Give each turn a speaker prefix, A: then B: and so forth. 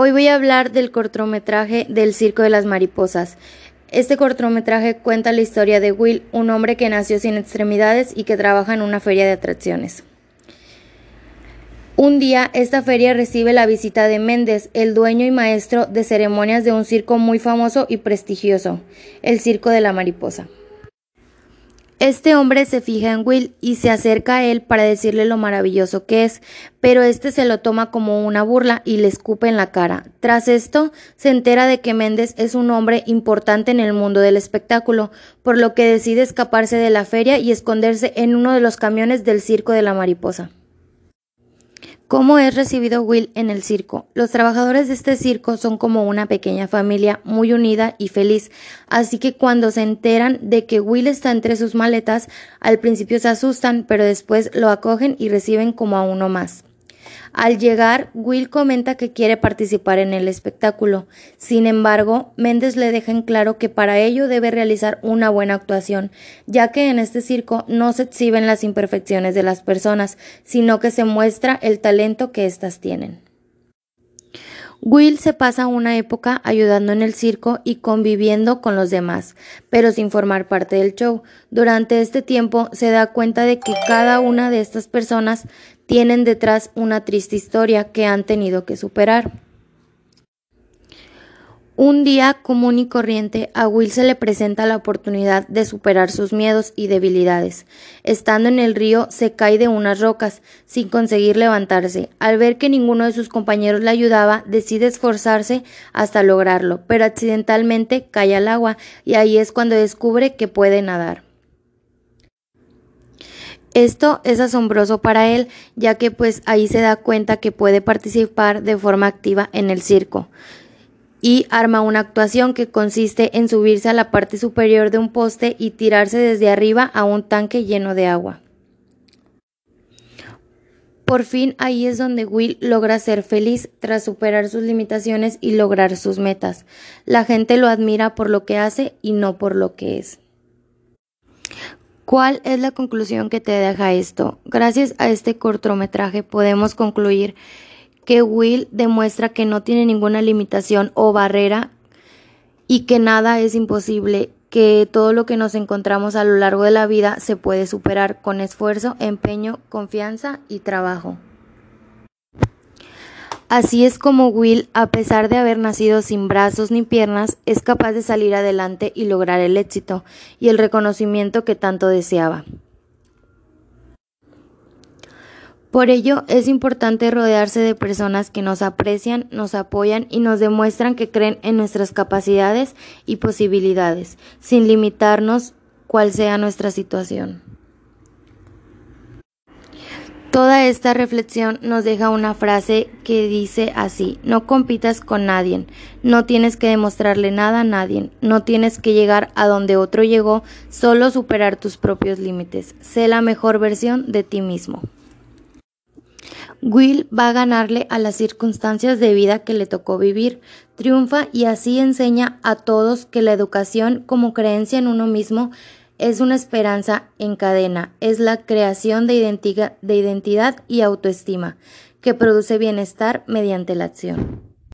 A: Hoy voy a hablar del cortometraje del Circo de las Mariposas. Este cortometraje cuenta la historia de Will, un hombre que nació sin extremidades y que trabaja en una feria de atracciones. Un día, esta feria recibe la visita de Méndez, el dueño y maestro de ceremonias de un circo muy famoso y prestigioso, el Circo de la Mariposa. Este hombre se fija en Will y se acerca a él para decirle lo maravilloso que es, pero este se lo toma como una burla y le escupe en la cara. Tras esto, se entera de que Méndez es un hombre importante en el mundo del espectáculo, por lo que decide escaparse de la feria y esconderse en uno de los camiones del circo de la mariposa. ¿Cómo es recibido Will en el circo? Los trabajadores de este circo son como una pequeña familia muy unida y feliz, así que cuando se enteran de que Will está entre sus maletas, al principio se asustan, pero después lo acogen y reciben como a uno más. Al llegar, Will comenta que quiere participar en el espectáculo. Sin embargo, Méndez le deja en claro que para ello debe realizar una buena actuación, ya que en este circo no se exhiben las imperfecciones de las personas, sino que se muestra el talento que éstas tienen. Will se pasa una época ayudando en el circo y conviviendo con los demás, pero sin formar parte del show. Durante este tiempo se da cuenta de que cada una de estas personas tienen detrás una triste historia que han tenido que superar. Un día común y corriente a Will se le presenta la oportunidad de superar sus miedos y debilidades. Estando en el río se cae de unas rocas sin conseguir levantarse. Al ver que ninguno de sus compañeros le ayudaba, decide esforzarse hasta lograrlo, pero accidentalmente cae al agua y ahí es cuando descubre que puede nadar. Esto es asombroso para él, ya que pues ahí se da cuenta que puede participar de forma activa en el circo y arma una actuación que consiste en subirse a la parte superior de un poste y tirarse desde arriba a un tanque lleno de agua. Por fin ahí es donde Will logra ser feliz tras superar sus limitaciones y lograr sus metas. La gente lo admira por lo que hace y no por lo que es. ¿Cuál es la conclusión que te deja esto? Gracias a este cortometraje podemos concluir que Will demuestra que no tiene ninguna limitación o barrera y que nada es imposible, que todo lo que nos encontramos a lo largo de la vida se puede superar con esfuerzo, empeño, confianza y trabajo. Así es como Will, a pesar de haber nacido sin brazos ni piernas, es capaz de salir adelante y lograr el éxito y el reconocimiento que tanto deseaba. Por ello es importante rodearse de personas que nos aprecian, nos apoyan y nos demuestran que creen en nuestras capacidades y posibilidades, sin limitarnos cual sea nuestra situación. Toda esta reflexión nos deja una frase que dice así, no compitas con nadie, no tienes que demostrarle nada a nadie, no tienes que llegar a donde otro llegó, solo superar tus propios límites, sé la mejor versión de ti mismo. Will va a ganarle a las circunstancias de vida que le tocó vivir, triunfa y así enseña a todos que la educación como creencia en uno mismo es una esperanza en cadena, es la creación de, identidad y autoestima que produce bienestar mediante la acción.